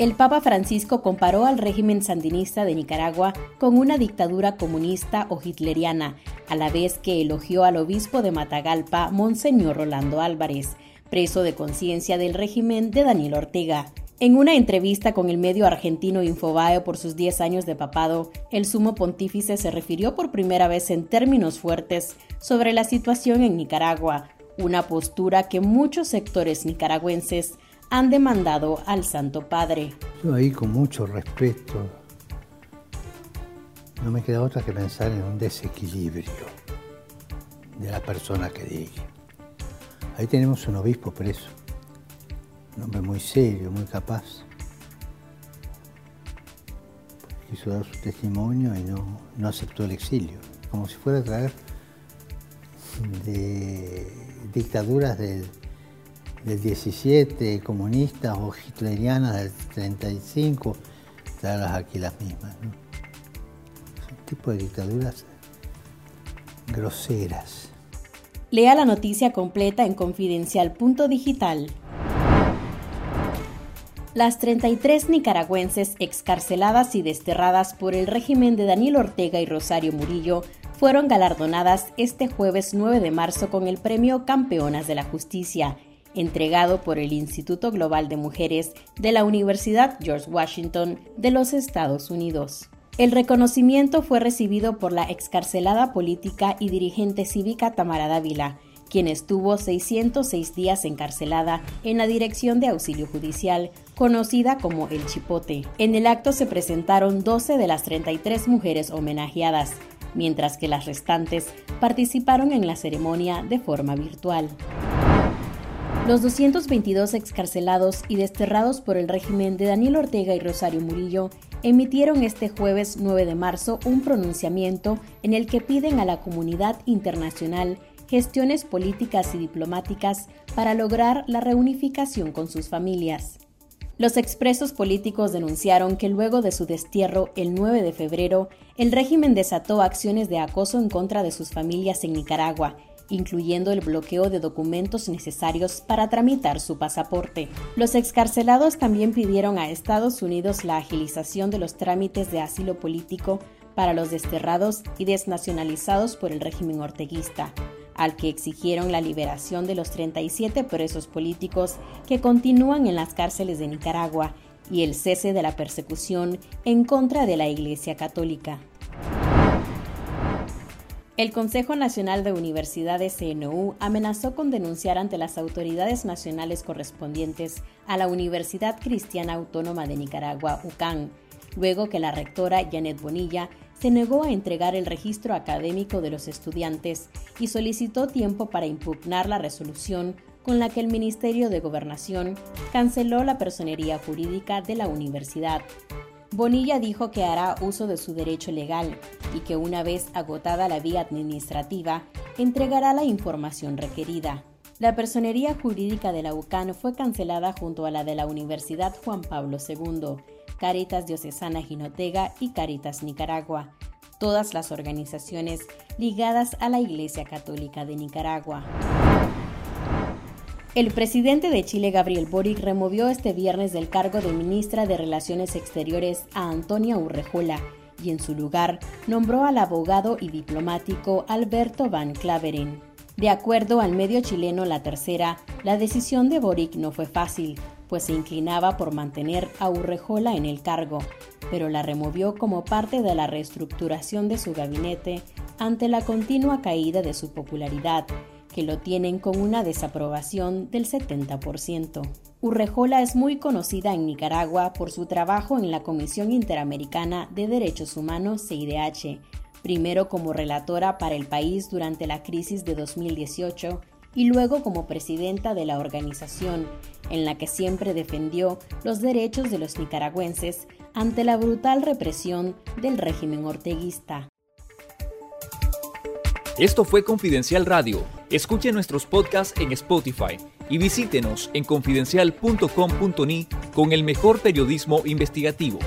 El Papa Francisco comparó al régimen sandinista de Nicaragua con una dictadura comunista o hitleriana, a la vez que elogió al obispo de Matagalpa, Monseñor Rolando Álvarez, preso de conciencia del régimen de Daniel Ortega. En una entrevista con el medio argentino Infobae por sus 10 años de papado, el sumo pontífice se refirió por primera vez en términos fuertes sobre la situación en Nicaragua, una postura que muchos sectores nicaragüenses han demandado al Santo Padre. Yo ahí con mucho respeto, no me queda otra que pensar en un desequilibrio de la persona que dije. Ahí tenemos un obispo preso un hombre muy serio, muy capaz. Quiso dar su testimonio y no, aceptó el exilio, como si fuera a traer de dictaduras del, 17, comunistas o hitlerianas del 35, traerlas aquí las mismas. Es un tipo de dictaduras groseras. Lea la noticia completa en confidencial.digital. Las 33 nicaragüenses excarceladas y desterradas por el régimen de Daniel Ortega y Rosario Murillo fueron galardonadas este jueves 9 de marzo con el premio Campeonas de la Justicia, entregado por el Instituto Global de Mujeres de la Universidad George Washington de los Estados Unidos. El reconocimiento fue recibido por la excarcelada política y dirigente cívica Tamara Dávila, quien estuvo 606 días encarcelada en la Dirección de Auxilio Judicial, conocida como El Chipote. En el acto se presentaron 12 de las 33 mujeres homenajeadas, mientras que las restantes participaron en la ceremonia de forma virtual. Los 222 excarcelados y desterrados por el régimen de Daniel Ortega y Rosario Murillo emitieron este jueves 9 de marzo un pronunciamiento en el que piden a la comunidad internacional gestiones políticas y diplomáticas para lograr la reunificación con sus familias. Los expresos políticos denunciaron que luego de su destierro el 9 de febrero, el régimen desató acciones de acoso en contra de sus familias en Nicaragua, incluyendo el bloqueo de documentos necesarios para tramitar su pasaporte. Los excarcelados también pidieron a Estados Unidos la agilización de los trámites de asilo político para los desterrados y desnacionalizados por el régimen orteguista, al que exigieron la liberación de los 37 presos políticos que continúan en las cárceles de Nicaragua y el cese de la persecución en contra de la Iglesia Católica. El Consejo Nacional de Universidades CNU amenazó con denunciar ante las autoridades nacionales correspondientes a la Universidad Cristiana Autónoma de Nicaragua, UCAN, luego que la rectora Janet Bonilla se negó a entregar el registro académico de los estudiantes y solicitó tiempo para impugnar la resolución con la que el Ministerio de Gobernación canceló la personería jurídica de la universidad. Bonilla dijo que hará uso de su derecho legal y que una vez agotada la vía administrativa, entregará la información requerida. La personería jurídica de la UCAN fue cancelada junto a la de la Universidad Juan Pablo II Caritas Diocesana Jinotega y Caritas Nicaragua, todas las organizaciones ligadas a la Iglesia Católica de Nicaragua. El presidente de Chile, Gabriel Boric, removió este viernes del cargo de ministra de Relaciones Exteriores a Antonia Urrejola y en su lugar nombró al abogado y diplomático Alberto Van Claveren. De acuerdo al medio chileno La Tercera, la decisión de Boric no fue fácil, pues se inclinaba por mantener a Urrejola en el cargo, pero la removió como parte de la reestructuración de su gabinete ante la continua caída de su popularidad, que lo tienen con una desaprobación del 70%. Urrejola es muy conocida en Nicaragua por su trabajo en la Comisión Interamericana de Derechos Humanos CIDH, primero como relatora para el país durante la crisis de 2018 y luego como presidenta de la organización, en la que siempre defendió los derechos de los nicaragüenses ante la brutal represión del régimen orteguista. Esto fue Confidencial Radio. Escuche nuestros podcasts en Spotify y visítenos en confidencial.com.ni con el mejor periodismo investigativo.